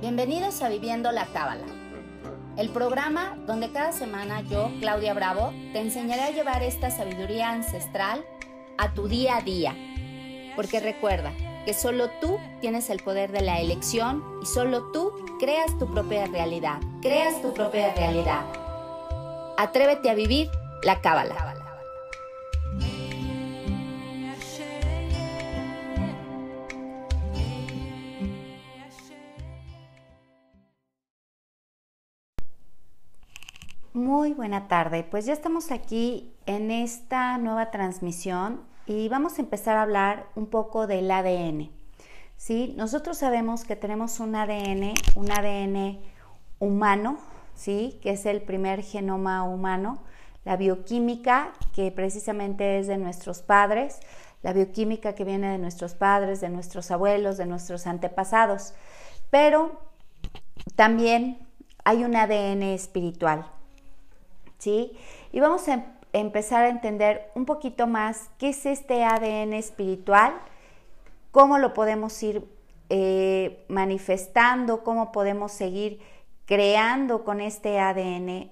Bienvenidos a Viviendo la Cábala, el programa donde cada semana yo, Claudia Bravo, te enseñaré a llevar esta sabiduría ancestral a tu día a día. Porque recuerda que solo tú tienes el poder de la elección y solo tú creas tu propia realidad. Creas tu propia realidad. Atrévete a vivir la Cábala. Muy buena tarde, pues ya estamos aquí en esta nueva transmisión y vamos a empezar a hablar un poco del ADN. ¿sí? Nosotros sabemos que tenemos un ADN, un ADN humano, ¿sí? que es el primer genoma humano, la bioquímica que precisamente es de nuestros padres, la bioquímica que viene de nuestros padres, de nuestros abuelos, de nuestros antepasados, pero también hay un ADN espiritual. ¿Sí? Y vamos a em-, empezar a entender un poquito más qué es este ADN espiritual, cómo lo podemos ir eh, manifestando, cómo podemos seguir creando con este ADN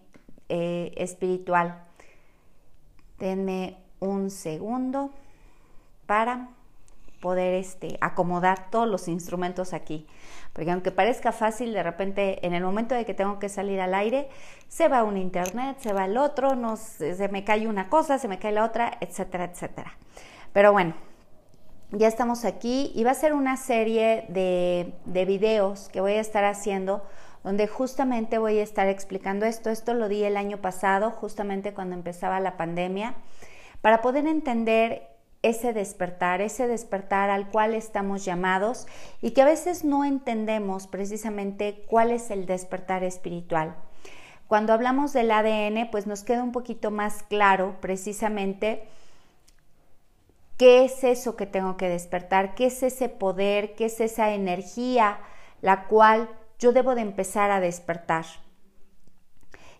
eh, espiritual. Denme un segundo para poder este, acomodar todos los instrumentos aquí. Porque aunque parezca fácil, de repente en el momento de que tengo que salir al aire, se va un internet, se va el otro, no, se me cae una cosa, se me cae la otra, etcétera, etcétera. Pero bueno, ya estamos aquí y va a ser una serie de, de videos que voy a estar haciendo donde justamente voy a estar explicando esto. Esto lo di el año pasado, justamente cuando empezaba la pandemia, para poder entender ese despertar, ese despertar al cual estamos llamados y que a veces no entendemos precisamente cuál es el despertar espiritual. Cuando hablamos del ADN, pues nos queda un poquito más claro precisamente qué es eso que tengo que despertar, qué es ese poder, qué es esa energía la cual yo debo de empezar a despertar.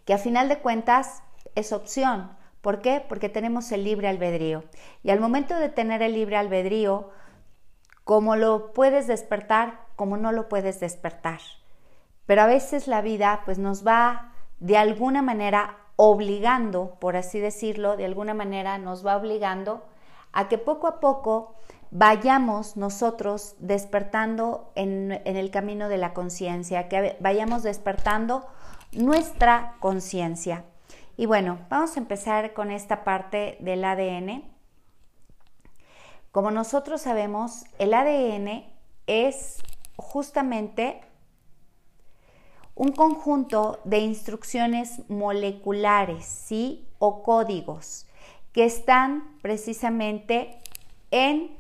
Que a final de cuentas es opción, ¿Por qué? Porque tenemos el libre albedrío. Y al momento de tener el libre albedrío, como lo puedes despertar, como no lo puedes despertar. Pero a veces la vida pues nos va de alguna manera obligando, por así decirlo, de alguna manera nos va obligando a que poco a poco vayamos nosotros despertando en, en el camino de la conciencia, que vayamos despertando nuestra conciencia. Y bueno, vamos a empezar con esta parte del ADN. Como nosotros sabemos, el ADN es justamente un conjunto de instrucciones moleculares, ¿sí? O códigos que están precisamente en,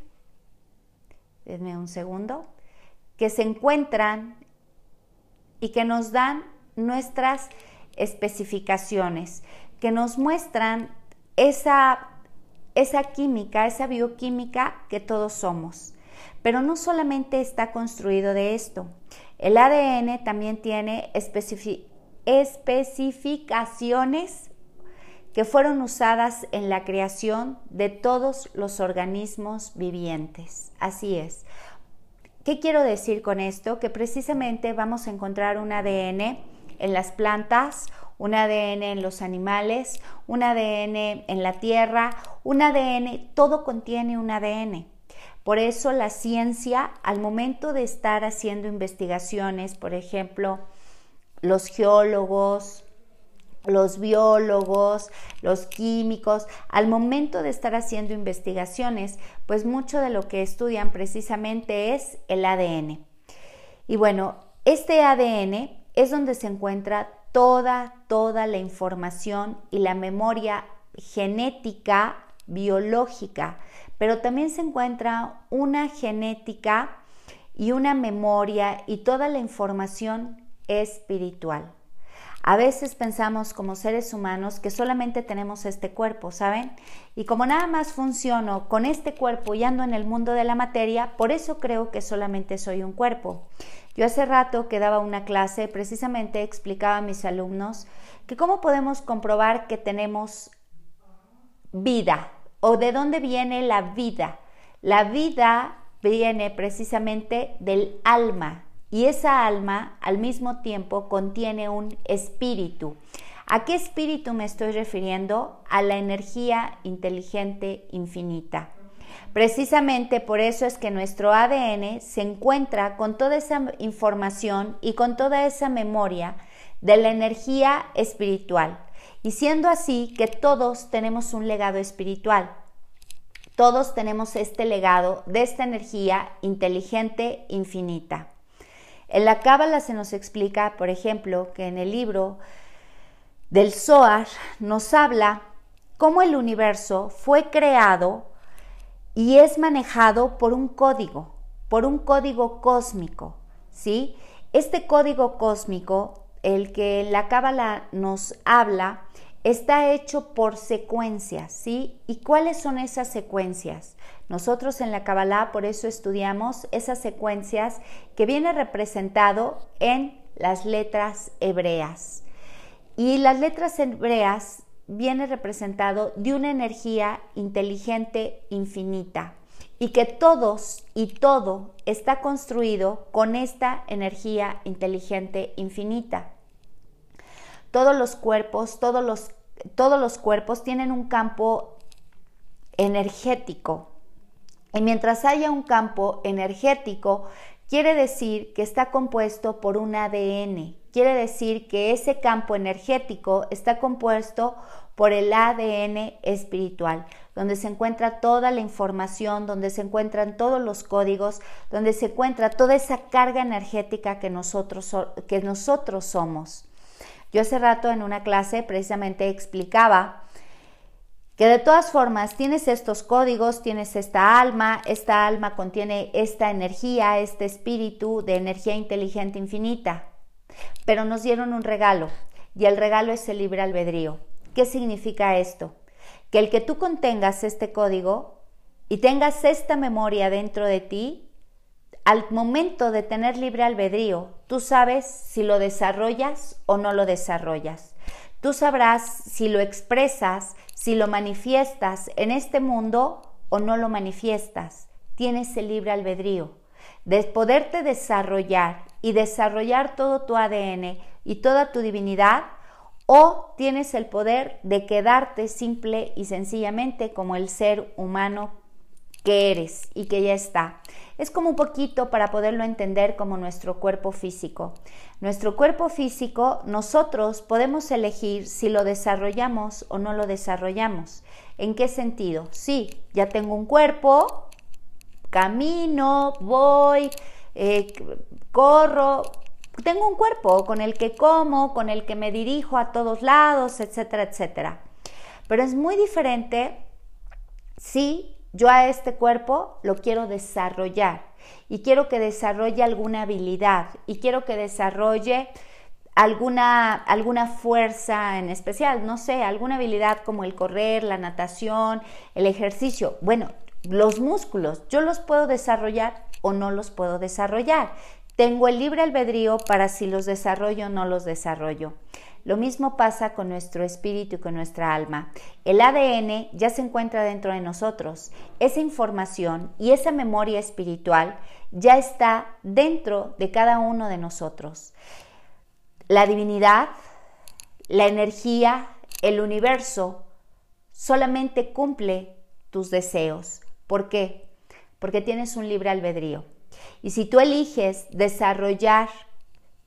denme un segundo, que se encuentran y que nos dan nuestras especificaciones que nos muestran esa, esa química, esa bioquímica que todos somos. Pero no solamente está construido de esto. El ADN también tiene especificaciones que fueron usadas en la creación de todos los organismos vivientes. Así es. ¿Qué quiero decir con esto? Que precisamente vamos a encontrar un ADN en las plantas, un ADN en los animales, un ADN en la tierra, un ADN, todo contiene un ADN. Por eso la ciencia, al momento de estar haciendo investigaciones, por ejemplo, los geólogos, los biólogos, los químicos, al momento de estar haciendo investigaciones, pues mucho de lo que estudian precisamente es el ADN. Y bueno, este ADN es donde se encuentra toda, toda la información y la memoria genética, biológica, pero también se encuentra una genética y una memoria y toda la información espiritual. A veces pensamos como seres humanos que solamente tenemos este cuerpo, ¿saben? Y como nada más funciono con este cuerpo y ando en el mundo de la materia, por eso creo que solamente soy un cuerpo. Yo hace rato que daba una clase, precisamente explicaba a mis alumnos que cómo podemos comprobar que tenemos vida o de dónde viene la vida. La vida viene precisamente del alma, y esa alma al mismo tiempo contiene un espíritu. ¿A qué espíritu me estoy refiriendo? A la energía inteligente infinita. Precisamente por eso es que nuestro ADN se encuentra con toda esa información y con toda esa memoria de la energía espiritual. Y siendo así que todos tenemos un legado espiritual. Todos tenemos este legado de esta energía inteligente infinita. En la Cábala se nos explica, por ejemplo, que en el libro del Zohar nos habla cómo el universo fue creado y es manejado por un código, por un código cósmico, ¿sí? Este código cósmico, el que la Cábala nos habla, está hecho por secuencias, ¿sí? ¿Y cuáles son esas secuencias? Nosotros en la Kabbalah por eso estudiamos esas secuencias que viene representado en las letras hebreas. Y las letras hebreas viene representado de una energía inteligente infinita y que todos y todo está construido con esta energía inteligente infinita. Todos los cuerpos, todos los, todos los cuerpos tienen un campo energético y mientras haya un campo energético, quiere decir que está compuesto por un ADN. Quiere decir que ese campo energético está compuesto por el ADN espiritual, donde se encuentra toda la información, donde se encuentran todos los códigos, donde se encuentra toda esa carga energética que nosotros, que nosotros somos. Yo hace rato en una clase precisamente explicaba que de todas formas tienes estos códigos, tienes esta alma, esta alma contiene esta energía, este espíritu de energía inteligente infinita, pero nos dieron un regalo y el regalo es el libre albedrío. ¿Qué significa esto? Que el que tú contengas este código y tengas esta memoria dentro de ti, al momento de tener libre albedrío, tú sabes si lo desarrollas o no lo desarrollas. Tú sabrás si lo expresas, si lo manifiestas en este mundo o no lo manifiestas. Tienes el libre albedrío de poderte desarrollar y desarrollar todo tu ADN y toda tu divinidad o tienes el poder de quedarte simple y sencillamente como el ser humano que eres y que ya está. Es como un poquito para poderlo entender como nuestro cuerpo físico. Nuestro cuerpo físico, nosotros podemos elegir si lo desarrollamos o no lo desarrollamos. ¿En qué sentido? Sí, ya tengo un cuerpo, camino, voy, eh, corro, tengo un cuerpo con el que como, con el que me dirijo a todos lados, etcétera, etcétera. Pero es muy diferente si yo a este cuerpo lo quiero desarrollar y quiero que desarrolle alguna habilidad y quiero que desarrolle alguna, alguna fuerza en especial, no sé, alguna habilidad como el correr, la natación, el ejercicio. Bueno, los músculos, yo los puedo desarrollar o no los puedo desarrollar. Tengo el libre albedrío para si los desarrollo o no los desarrollo. Lo mismo pasa con nuestro espíritu y con nuestra alma. El ADN ya se encuentra dentro de nosotros. Esa información y esa memoria espiritual ya está dentro de cada uno de nosotros. La divinidad, la energía, el universo solamente cumple tus deseos. ¿Por qué? Porque tienes un libre albedrío. Y si tú eliges desarrollar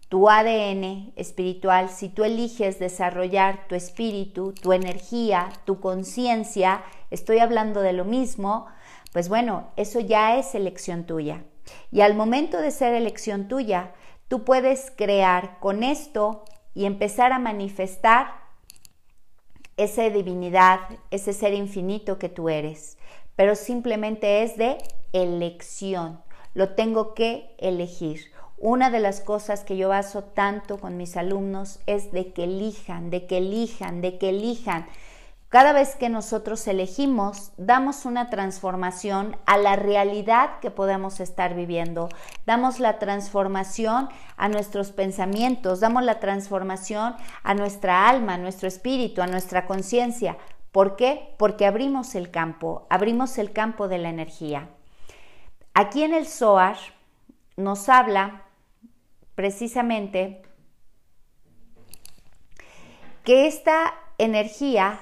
tu ADN espiritual, si tú eliges desarrollar tu espíritu, tu energía, tu conciencia, estoy hablando de lo mismo, pues bueno, eso ya es elección tuya. Y al momento de ser elección tuya, tú puedes crear con esto y empezar a manifestar esa divinidad, ese ser infinito que tú eres. Pero simplemente es de elección. Lo tengo que elegir. Una de las cosas que yo baso tanto con mis alumnos es de que elijan, de que elijan, de que elijan. Cada vez que nosotros elegimos, damos una transformación a la realidad que podemos estar viviendo. Damos la transformación a nuestros pensamientos, damos la transformación a nuestra alma, a nuestro espíritu, a nuestra conciencia. ¿Por qué? Porque abrimos el campo, abrimos el campo de la energía. Aquí en el SOAR nos habla precisamente que esta energía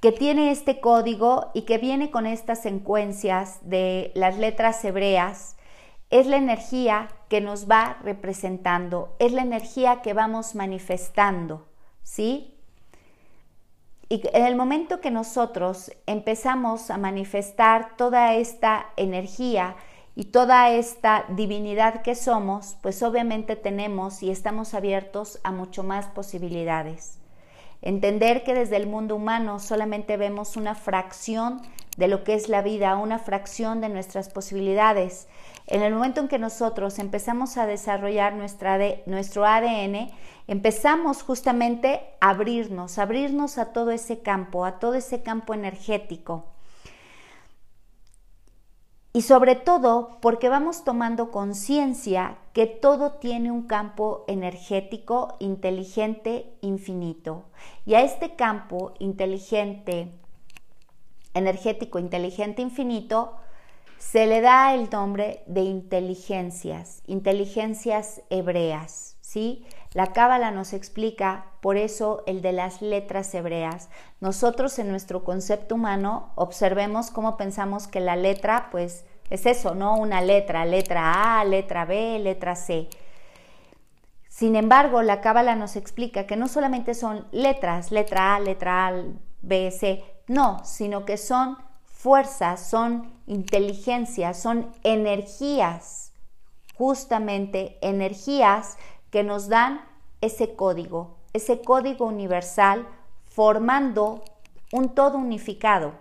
que tiene este código y que viene con estas secuencias de las letras hebreas, es la energía que nos va representando, es la energía que vamos manifestando, ¿sí? Y en el momento que nosotros empezamos a manifestar toda esta energía y toda esta divinidad que somos, pues obviamente tenemos y estamos abiertos a mucho más posibilidades. Entender que desde el mundo humano solamente vemos una fracción de lo que es la vida, una fracción de nuestras posibilidades. En el momento en que nosotros empezamos a desarrollar nuestra, nuestro ADN, empezamos justamente a abrirnos, abrirnos a todo ese campo, a todo ese campo energético. Y sobre todo porque vamos tomando conciencia que todo tiene un campo energético inteligente infinito. Y a este campo inteligente, energético inteligente infinito, se le da el nombre de inteligencias, inteligencias hebreas, ¿sí? La Cábala nos explica por eso el de las letras hebreas. Nosotros en nuestro concepto humano observemos cómo pensamos que la letra, pues es eso, ¿no? Una letra, letra A, letra B, letra C. Sin embargo, la Cábala nos explica que no solamente son letras, letra A, letra A, B, C, no, sino que son fuerzas, son inteligencias, son energías, justamente energías que nos dan ese código, ese código universal formando un todo unificado.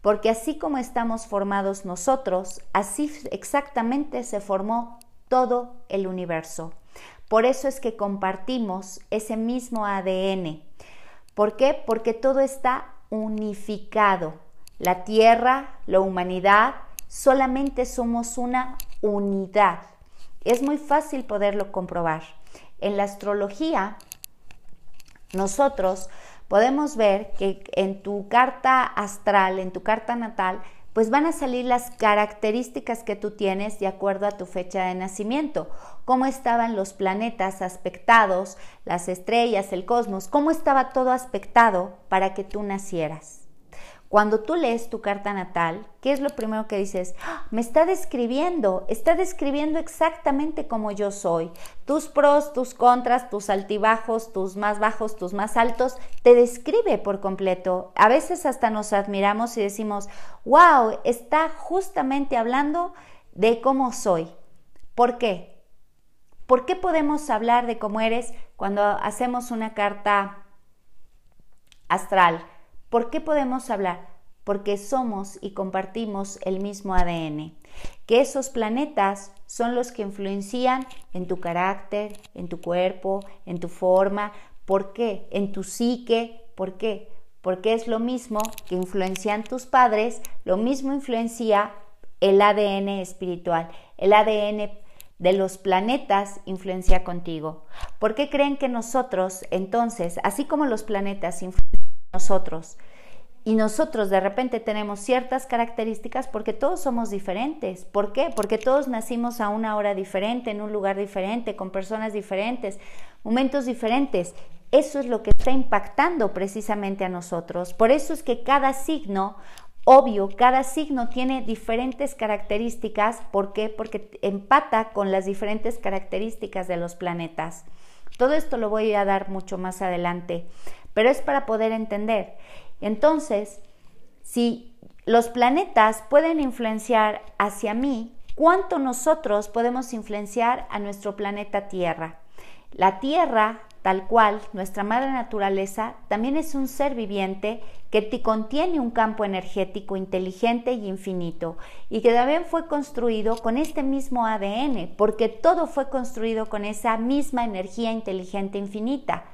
Porque así como estamos formados nosotros, así exactamente se formó todo el universo. Por eso es que compartimos ese mismo ADN. ¿Por qué? Porque todo está unificado. La Tierra, la humanidad, solamente somos una unidad. Es muy fácil poderlo comprobar. En la astrología, nosotros podemos ver que en tu carta astral, en tu carta natal, pues van a salir las características que tú tienes de acuerdo a tu fecha de nacimiento, cómo estaban los planetas aspectados, las estrellas, el cosmos, cómo estaba todo aspectado para que tú nacieras. Cuando tú lees tu carta natal, ¿qué es lo primero que dices? ¡Ah! Me está describiendo, está describiendo exactamente como yo soy. Tus pros, tus contras, tus altibajos, tus más bajos, tus más altos, te describe por completo. A veces hasta nos admiramos y decimos, wow, está justamente hablando de cómo soy. ¿Por qué? ¿Por qué podemos hablar de cómo eres cuando hacemos una carta astral? ¿Por qué podemos hablar? Porque somos y compartimos el mismo ADN. Que esos planetas son los que influencian en tu carácter, en tu cuerpo, en tu forma. ¿Por qué? En tu psique. ¿Por qué? Porque es lo mismo que influencian tus padres, lo mismo influencia el ADN espiritual, el ADN de los planetas influencia contigo. ¿Por qué creen que nosotros, entonces, así como los planetas influencian nosotros. Y nosotros de repente tenemos ciertas características porque todos somos diferentes. ¿Por qué? Porque todos nacimos a una hora diferente, en un lugar diferente, con personas diferentes, momentos diferentes. Eso es lo que está impactando precisamente a nosotros. Por eso es que cada signo, obvio, cada signo tiene diferentes características. ¿Por qué? Porque empata con las diferentes características de los planetas. Todo esto lo voy a dar mucho más adelante pero es para poder entender. Entonces, si los planetas pueden influenciar hacia mí, ¿cuánto nosotros podemos influenciar a nuestro planeta Tierra? La Tierra, tal cual, nuestra madre naturaleza, también es un ser viviente que te contiene un campo energético inteligente y infinito y que también fue construido con este mismo ADN, porque todo fue construido con esa misma energía inteligente infinita.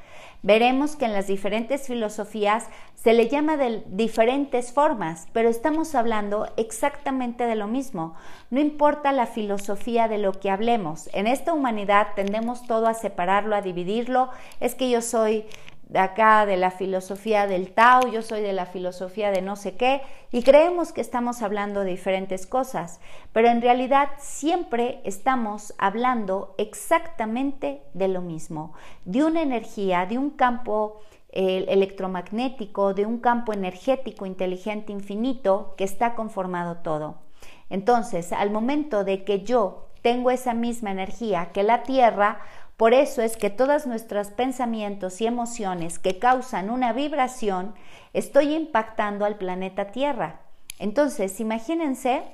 Veremos que en las diferentes filosofías se le llama de diferentes formas, pero estamos hablando exactamente de lo mismo. No importa la filosofía de lo que hablemos. En esta humanidad tendemos todo a separarlo, a dividirlo. Es que yo soy de acá de la filosofía del Tao, yo soy de la filosofía de no sé qué, y creemos que estamos hablando de diferentes cosas, pero en realidad siempre estamos hablando exactamente de lo mismo, de una energía, de un campo eh, electromagnético, de un campo energético inteligente infinito que está conformado todo. Entonces, al momento de que yo tengo esa misma energía que la Tierra, por eso es que todos nuestros pensamientos y emociones que causan una vibración, estoy impactando al planeta Tierra. Entonces, imagínense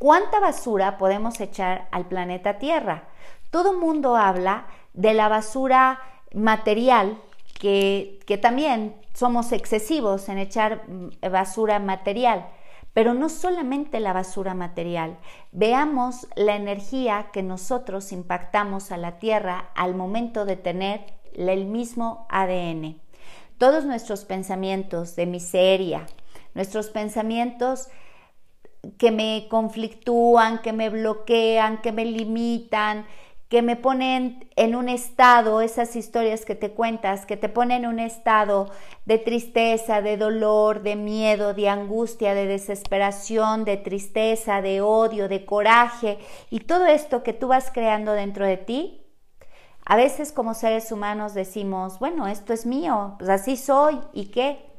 cuánta basura podemos echar al planeta Tierra. Todo mundo habla de la basura material, que, que también somos excesivos en echar mm, basura material pero no solamente la basura material. Veamos la energía que nosotros impactamos a la Tierra al momento de tener el mismo ADN. Todos nuestros pensamientos de miseria, nuestros pensamientos que me conflictúan, que me bloquean, que me limitan, que me ponen en un estado, esas historias que te cuentas, que te ponen en un estado de tristeza, de dolor, de miedo, de angustia, de desesperación, de tristeza, de odio, de coraje, y todo esto que tú vas creando dentro de ti, a veces como seres humanos decimos, bueno, esto es mío, pues así soy, ¿y qué?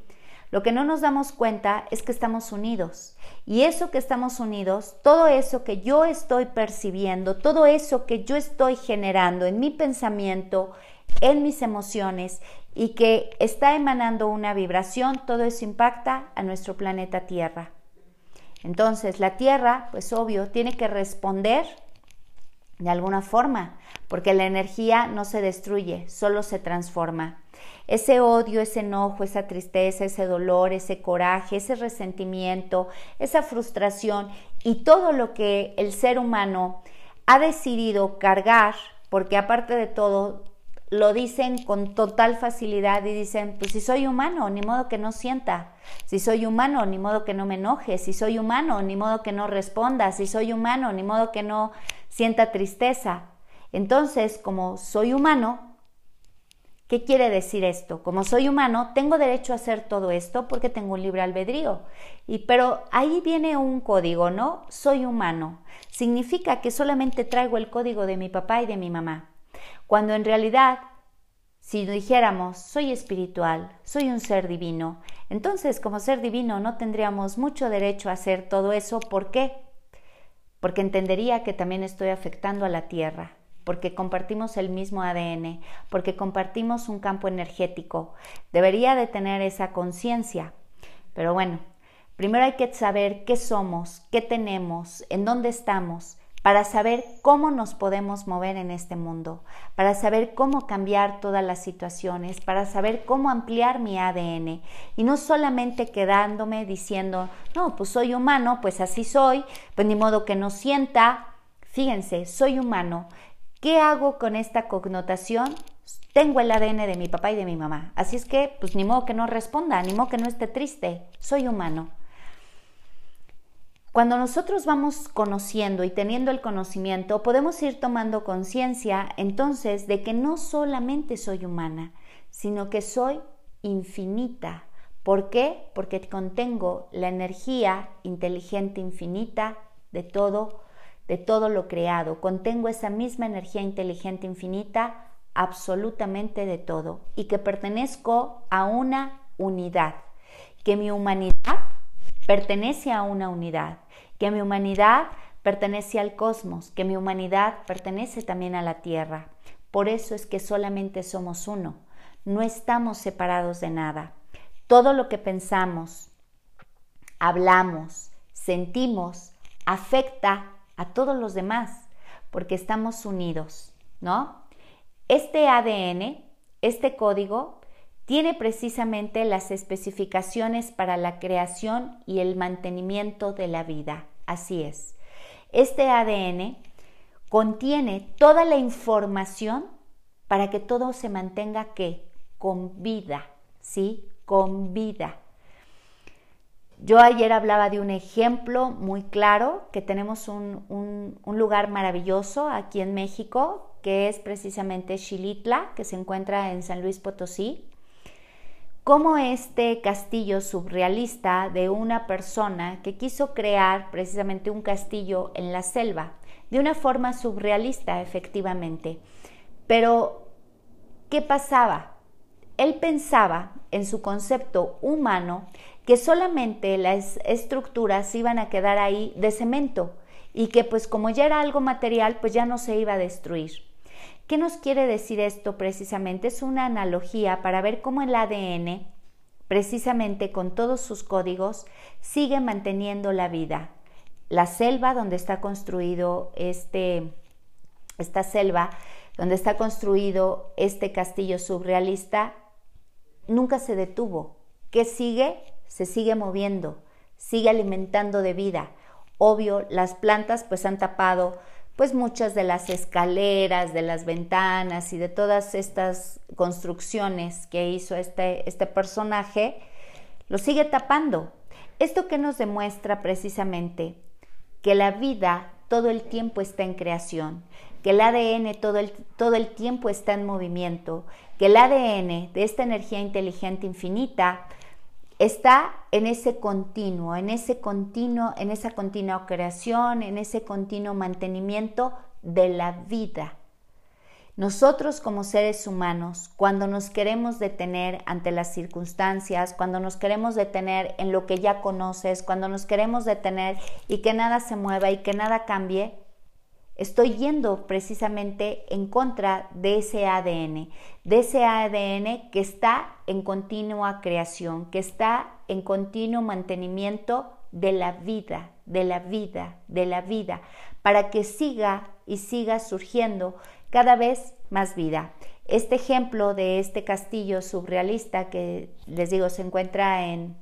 Lo que no nos damos cuenta es que estamos unidos. Y eso que estamos unidos, todo eso que yo estoy percibiendo, todo eso que yo estoy generando en mi pensamiento, en mis emociones y que está emanando una vibración, todo eso impacta a nuestro planeta Tierra. Entonces la Tierra, pues obvio, tiene que responder de alguna forma, porque la energía no se destruye, solo se transforma. Ese odio, ese enojo, esa tristeza, ese dolor, ese coraje, ese resentimiento, esa frustración y todo lo que el ser humano ha decidido cargar, porque aparte de todo, lo dicen con total facilidad y dicen, pues si soy humano, ni modo que no sienta. Si soy humano, ni modo que no me enoje. Si soy humano, ni modo que no responda. Si soy humano, ni modo que no sienta tristeza. Entonces, como soy humano, ¿Qué quiere decir esto? Como soy humano, tengo derecho a hacer todo esto porque tengo un libre albedrío. Y pero ahí viene un código, ¿no? Soy humano. Significa que solamente traigo el código de mi papá y de mi mamá. Cuando en realidad, si dijéramos, soy espiritual, soy un ser divino, entonces como ser divino no tendríamos mucho derecho a hacer todo eso. ¿Por qué? Porque entendería que también estoy afectando a la tierra porque compartimos el mismo ADN, porque compartimos un campo energético. Debería de tener esa conciencia. Pero bueno, primero hay que saber qué somos, qué tenemos, en dónde estamos, para saber cómo nos podemos mover en este mundo, para saber cómo cambiar todas las situaciones, para saber cómo ampliar mi ADN y no solamente quedándome diciendo, no, pues soy humano, pues así soy, pues ni modo que no sienta. Fíjense, soy humano, ¿Qué hago con esta connotación? Tengo el ADN de mi papá y de mi mamá. Así es que, pues ni modo que no responda, ni modo que no esté triste. Soy humano. Cuando nosotros vamos conociendo y teniendo el conocimiento, podemos ir tomando conciencia entonces de que no solamente soy humana, sino que soy infinita. ¿Por qué? Porque contengo la energía inteligente infinita de todo de todo lo creado. Contengo esa misma energía inteligente infinita absolutamente de todo y que pertenezco a una unidad, que mi humanidad pertenece a una unidad, que mi humanidad pertenece al cosmos, que mi humanidad pertenece también a la Tierra. Por eso es que solamente somos uno, no estamos separados de nada. Todo lo que pensamos, hablamos, sentimos, afecta a todos los demás, porque estamos unidos, ¿no? Este ADN, este código, tiene precisamente las especificaciones para la creación y el mantenimiento de la vida. Así es. Este ADN contiene toda la información para que todo se mantenga ¿qué? con vida, ¿sí? Con vida. Yo ayer hablaba de un ejemplo muy claro, que tenemos un, lugar maravilloso aquí en México, que es precisamente Xilitla, que se encuentra en San Luis Potosí, como este castillo surrealista de una persona que quiso crear precisamente un castillo en la selva, de una forma surrealista efectivamente. Pero, ¿qué pasaba? Él pensaba en su concepto humano que solamente las estructuras iban a quedar ahí de cemento y que pues como ya era algo material, pues ya no se iba a destruir. ¿Qué nos quiere decir esto precisamente? Es una analogía para ver cómo el ADN, precisamente con todos sus códigos, sigue manteniendo la vida. La selva donde está construido este, esta selva, donde está construido este castillo surrealista, nunca se detuvo. ¿Qué sigue? Se sigue moviendo, sigue alimentando de vida. Obvio, las plantas pues han tapado pues muchas de las escaleras, de las ventanas y de todas estas construcciones que hizo este, este personaje, lo sigue tapando. ¿Esto que nos demuestra precisamente? Que la vida todo el tiempo está en creación, que el ADN todo el, todo el tiempo está en movimiento, que el ADN de esta energía inteligente infinita está en ese continuo, en ese continuo, en esa continua creación, en ese continuo mantenimiento de la vida. Nosotros como seres humanos, cuando nos queremos detener ante las circunstancias, cuando nos queremos detener en lo que ya conoces, cuando nos queremos detener y que nada se mueva y que nada cambie, estoy yendo precisamente en contra de ese ADN, de ese ADN que está en continua creación, que está en continuo mantenimiento de la vida, de la vida, de la vida, para que siga y siga surgiendo cada vez más vida. Este ejemplo de este castillo surrealista que les digo se encuentra en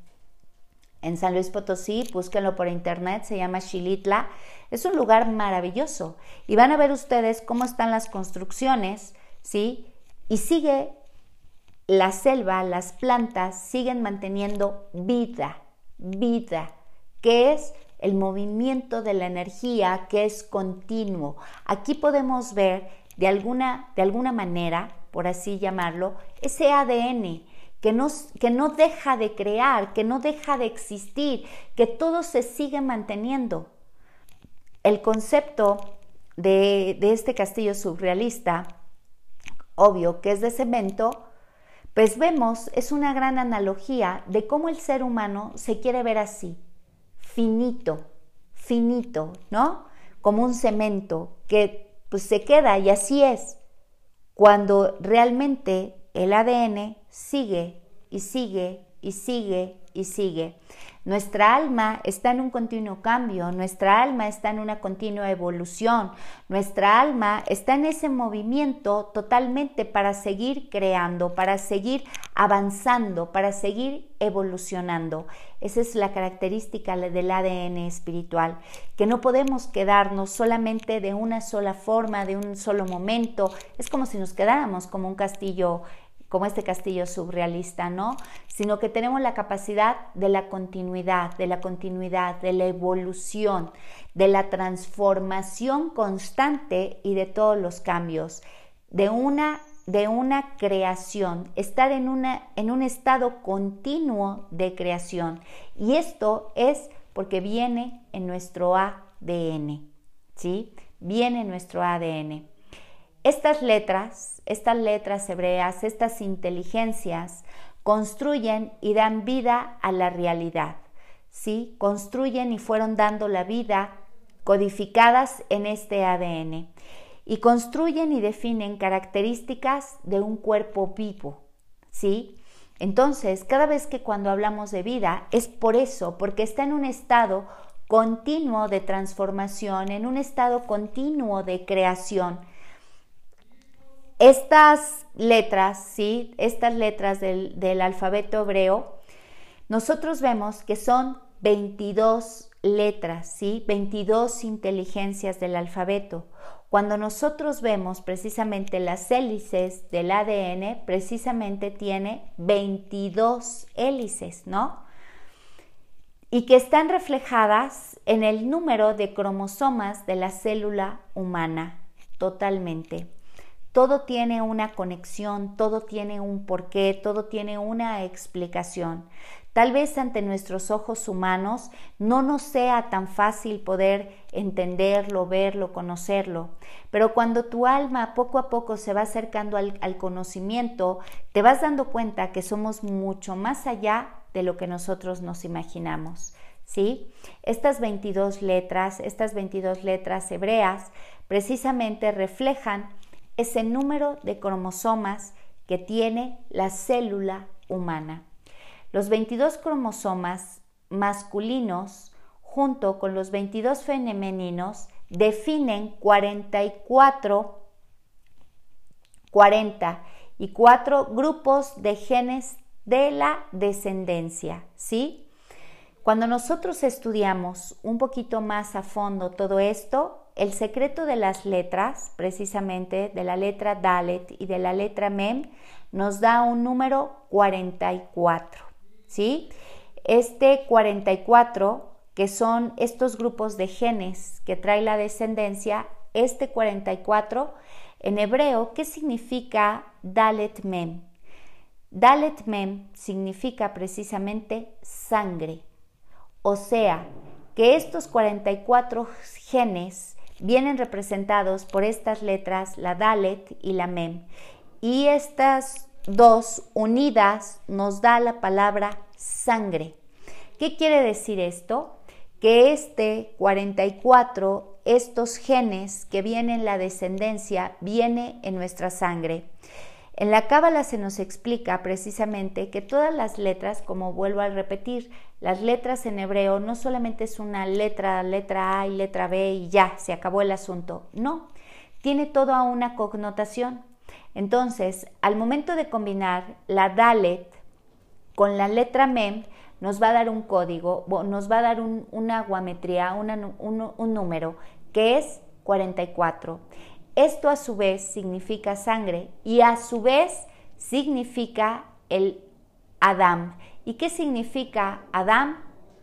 en San Luis Potosí, búsquenlo por internet, se llama Xilitla. Es un lugar maravilloso y van a ver ustedes cómo están las construcciones, ¿sí? Y sigue la selva, las plantas siguen manteniendo vida, vida, que es el movimiento de la energía que es continuo. Aquí podemos ver de alguna, de alguna manera, por así llamarlo, ese ADN que no, que no deja de crear, que no deja de existir, que todo se sigue manteniendo. El concepto de, de este castillo surrealista, obvio que es de cemento, pues vemos, es una gran analogía de cómo el ser humano se quiere ver así, finito, finito, ¿no? Como un cemento que pues se queda y así es, cuando realmente el ADN sigue y sigue y sigue y sigue. Nuestra alma está en un continuo cambio, nuestra alma está en una continua evolución, nuestra alma está en ese movimiento totalmente para seguir creando, para seguir avanzando, para seguir evolucionando. Esa es la característica del ADN espiritual, que no podemos quedarnos solamente de una sola forma, de un solo momento. Es como si nos quedáramos como un castillo como este castillo surrealista, ¿no? Sino que tenemos la capacidad de la continuidad, de la continuidad, de la evolución, de la transformación constante y de todos los cambios, de una de una creación, estar en, una, en un estado continuo de creación. Y esto es porque viene en nuestro ADN, ¿sí? Viene en nuestro ADN. Estas letras, estas letras hebreas, estas inteligencias, construyen y dan vida a la realidad. ¿sí? Construyen y fueron dando la vida codificadas en este ADN. Y construyen y definen características de un cuerpo vivo. ¿sí? Entonces, cada vez que cuando hablamos de vida es por eso, porque está en un estado continuo de transformación, en un estado continuo de creación estas letras, ¿sí? Estas letras del, alfabeto hebreo, nosotros vemos que son 22 letras, ¿sí? 22 inteligencias del alfabeto. Cuando nosotros vemos precisamente las hélices del ADN, precisamente tiene 22 hélices, ¿no? Y que están reflejadas en el número de cromosomas de la célula humana, totalmente. Todo tiene una conexión, todo tiene un porqué, todo tiene una explicación. Tal vez ante nuestros ojos humanos no nos sea tan fácil poder entenderlo, verlo, conocerlo, pero cuando tu alma poco a poco se va acercando al, conocimiento, te vas dando cuenta que somos mucho más allá de lo que nosotros nos imaginamos. ¿Sí? Estas 22 letras, estas 22 letras hebreas, precisamente reflejan ese número de cromosomas que tiene la célula humana. Los 22 cromosomas masculinos junto con los 22 femeninos definen 44 44 grupos de genes de la descendencia, ¿sí? Cuando nosotros estudiamos un poquito más a fondo todo esto, el secreto de las letras, precisamente de la letra Dalet y de la letra Mem, nos da un número 44. ¿sí? Este 44, que son estos grupos de genes que trae la descendencia, este 44 en hebreo, ¿qué significa Dalet Mem? Dalet Mem significa precisamente sangre. O sea, que estos 44 genes vienen representados por estas letras, la Dalet y la Mem. Y estas dos unidas nos da la palabra sangre. ¿Qué quiere decir esto? Que este 44, estos genes que vienen en la descendencia, viene en nuestra sangre. En la Cábala se nos explica precisamente que todas las letras, como vuelvo a repetir, las letras en hebreo no solamente es una letra, letra A y letra B y ya, se acabó el asunto. No, tiene toda una connotación. Entonces, al momento de combinar la Dalet con la letra Mem, nos va a dar un código, nos va a dar una guametría, un, número, que es 44. Esto a su vez significa sangre y a su vez significa el Adam. ¿Y qué significa Adam?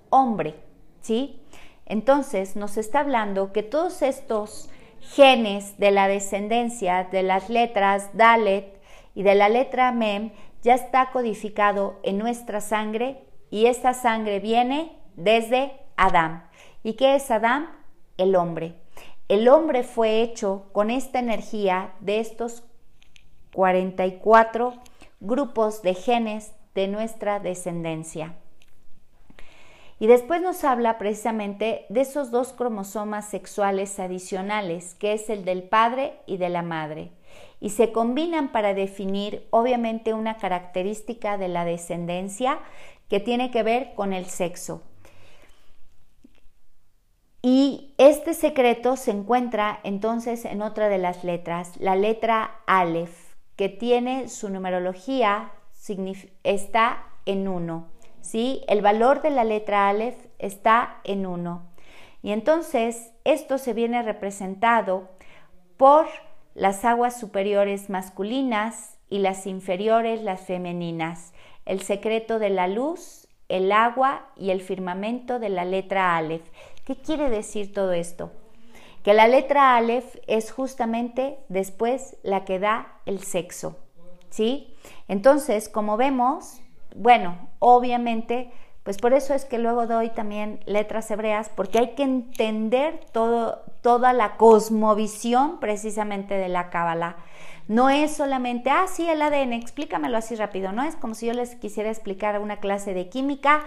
Hombre, ¿sí? Entonces nos está hablando que todos estos genes de la descendencia de las letras Dalet y de la letra Mem ya está codificado en nuestra sangre y esta sangre viene desde Adán. ¿Y qué es Adán? El hombre. El hombre fue hecho con esta energía de estos 44 grupos de genes de nuestra descendencia. Y después nos habla precisamente de esos dos cromosomas sexuales adicionales, que es el del padre y de la madre. Y se combinan para definir obviamente una característica de la descendencia que tiene que ver con el sexo. Y este secreto se encuentra entonces en otra de las letras, la letra Aleph, que tiene su numerología, está en uno. ¿sí? El valor de la letra Aleph está en 1. Y entonces esto se viene representado por las aguas superiores masculinas y las inferiores las femeninas. El secreto de la luz, el agua y el firmamento de la letra Aleph. ¿Qué quiere decir todo esto? Que la letra Aleph es justamente después la que da el sexo. ¿Sí? Entonces, como vemos, bueno, obviamente, pues por eso es que luego doy también letras hebreas, porque hay que entender todo, toda la cosmovisión precisamente de la Kabbalah. No es solamente, ah, sí, el ADN, explícamelo así rápido, no es como si yo les quisiera explicar una clase de química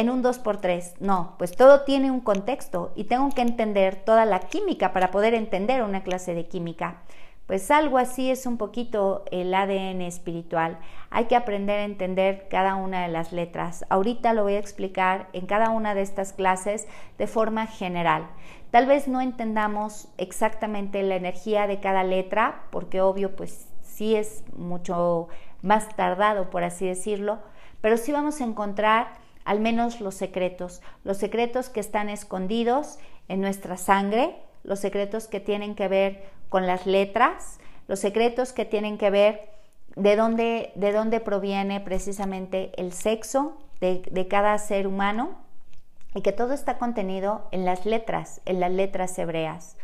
en un 2x3. No, pues todo tiene un contexto y tengo que entender toda la química para poder entender una clase de química. Pues algo así es un poquito el ADN espiritual. Hay que aprender a entender cada una de las letras. Ahorita lo voy a explicar en cada una de estas clases de forma general. Tal vez no entendamos exactamente la energía de cada letra, porque obvio, pues sí es mucho más tardado, por así decirlo, pero sí vamos a encontrar al menos los secretos, los secretos que están escondidos en nuestra sangre, los secretos que tienen que ver con las letras, los secretos que tienen que ver de dónde, de dónde proviene precisamente el sexo de, de cada ser humano y que todo está contenido en las letras, en las letras hebreas.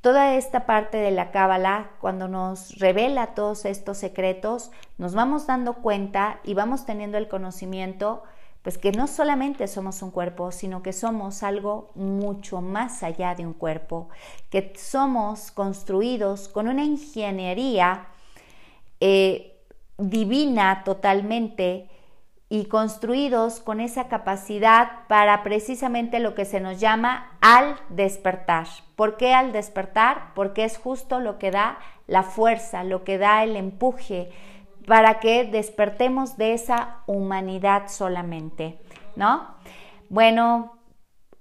toda esta parte de la cábala, cuando nos revela todos estos secretos, nos vamos dando cuenta y vamos teniendo el conocimiento, pues que no solamente somos un cuerpo, sino que somos algo mucho más allá de un cuerpo, que somos construidos con una ingeniería eh, divina totalmente y construidos con esa capacidad para precisamente lo que se nos llama al despertar. ¿Por qué al despertar? Porque es justo lo que da la fuerza, lo que da el empuje para que despertemos de esa humanidad solamente, ¿no? Bueno,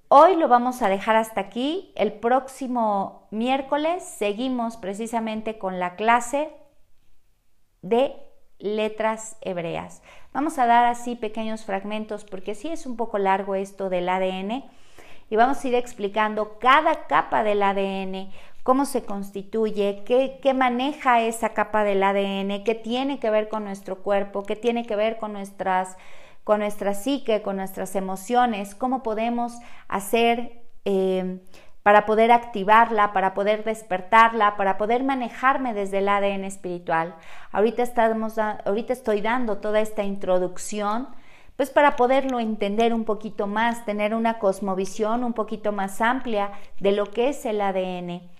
hoy lo vamos a dejar hasta aquí. El próximo miércoles seguimos precisamente con la clase de letras hebreas. Vamos a dar así pequeños fragmentos porque sí es un poco largo esto del ADN y vamos a ir explicando cada capa del ADN, cómo se constituye, qué, maneja esa capa del ADN, qué tiene que ver con nuestro cuerpo, qué tiene que ver con nuestras con nuestra psique, con nuestras emociones, cómo podemos hacer eh, para poder activarla, para poder despertarla, para poder manejarme desde el ADN espiritual. Ahorita, estamos, ahorita estoy dando toda esta introducción, pues para poderlo entender un poquito más, tener una cosmovisión un poquito más amplia de lo que es el ADN.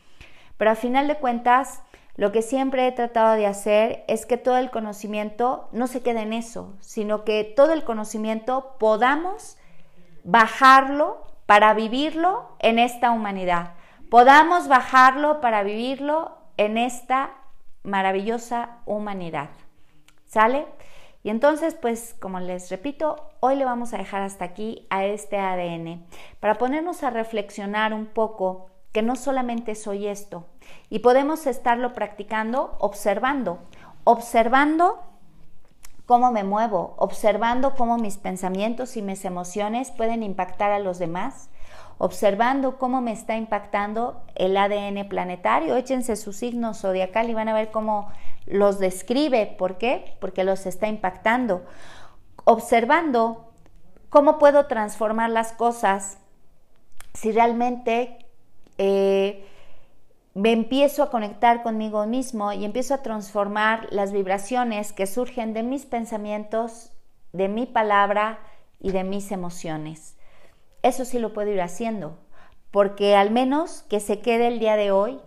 Pero a final de cuentas, lo que siempre he tratado de hacer es que todo el conocimiento no se quede en eso, sino que todo el conocimiento podamos bajarlo para vivirlo en esta humanidad. Podamos bajarlo para vivirlo en esta maravillosa humanidad. ¿Sale? Y entonces, pues, como les repito, hoy le vamos a dejar hasta aquí a este ADN para ponernos a reflexionar un poco que no solamente soy esto y podemos estarlo practicando observando, observando cómo me muevo, observando cómo mis pensamientos y mis emociones pueden impactar a los demás, observando cómo me está impactando el ADN planetario. Échense su signo zodiacal y van a ver cómo los describe. ¿Por qué? Porque los está impactando. Observando cómo puedo transformar las cosas si realmente eh, me empiezo a conectar conmigo mismo y empiezo a transformar las vibraciones que surgen de mis pensamientos, de mi palabra y de mis emociones. Eso sí lo puedo ir haciendo, porque al menos que se quede el día de hoy,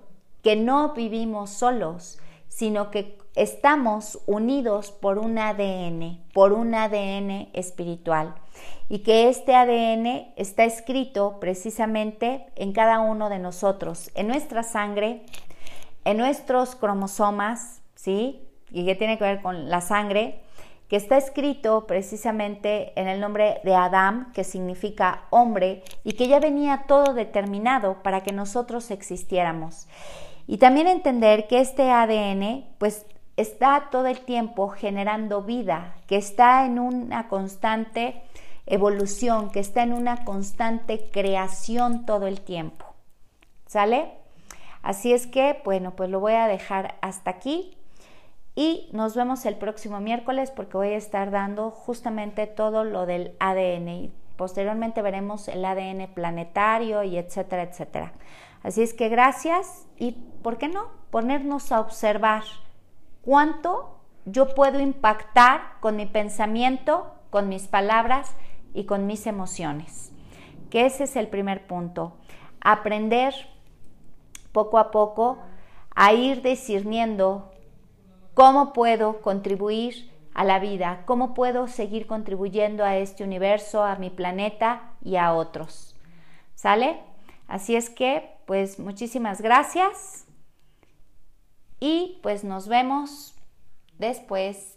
que no vivimos solos, sino que estamos unidos por un ADN, por un ADN espiritual y que este ADN está escrito precisamente en cada uno de nosotros, en nuestra sangre, en nuestros cromosomas, ¿sí? Y que tiene que ver con la sangre, que está escrito precisamente en el nombre de Adam, que significa hombre, y que ya venía todo determinado para que nosotros existiéramos. Y también entender que este ADN, pues está todo el tiempo generando vida, que está en una constante evolución, que está en una constante creación todo el tiempo. ¿Sale? Así es que, bueno, pues lo voy a dejar hasta aquí y nos vemos el próximo miércoles porque voy a estar dando justamente todo lo del ADN y posteriormente veremos el ADN planetario y etcétera, etcétera. Así es que gracias y, ¿por qué no? Ponernos a observar cuánto yo puedo impactar con mi pensamiento, con mis palabras y con mis emociones. Que ese es el primer punto. Aprender poco a poco a ir discerniendo cómo puedo contribuir a la vida, cómo puedo seguir contribuyendo a este universo, a mi planeta y a otros. ¿Sale? Así es que, pues muchísimas gracias y pues nos vemos después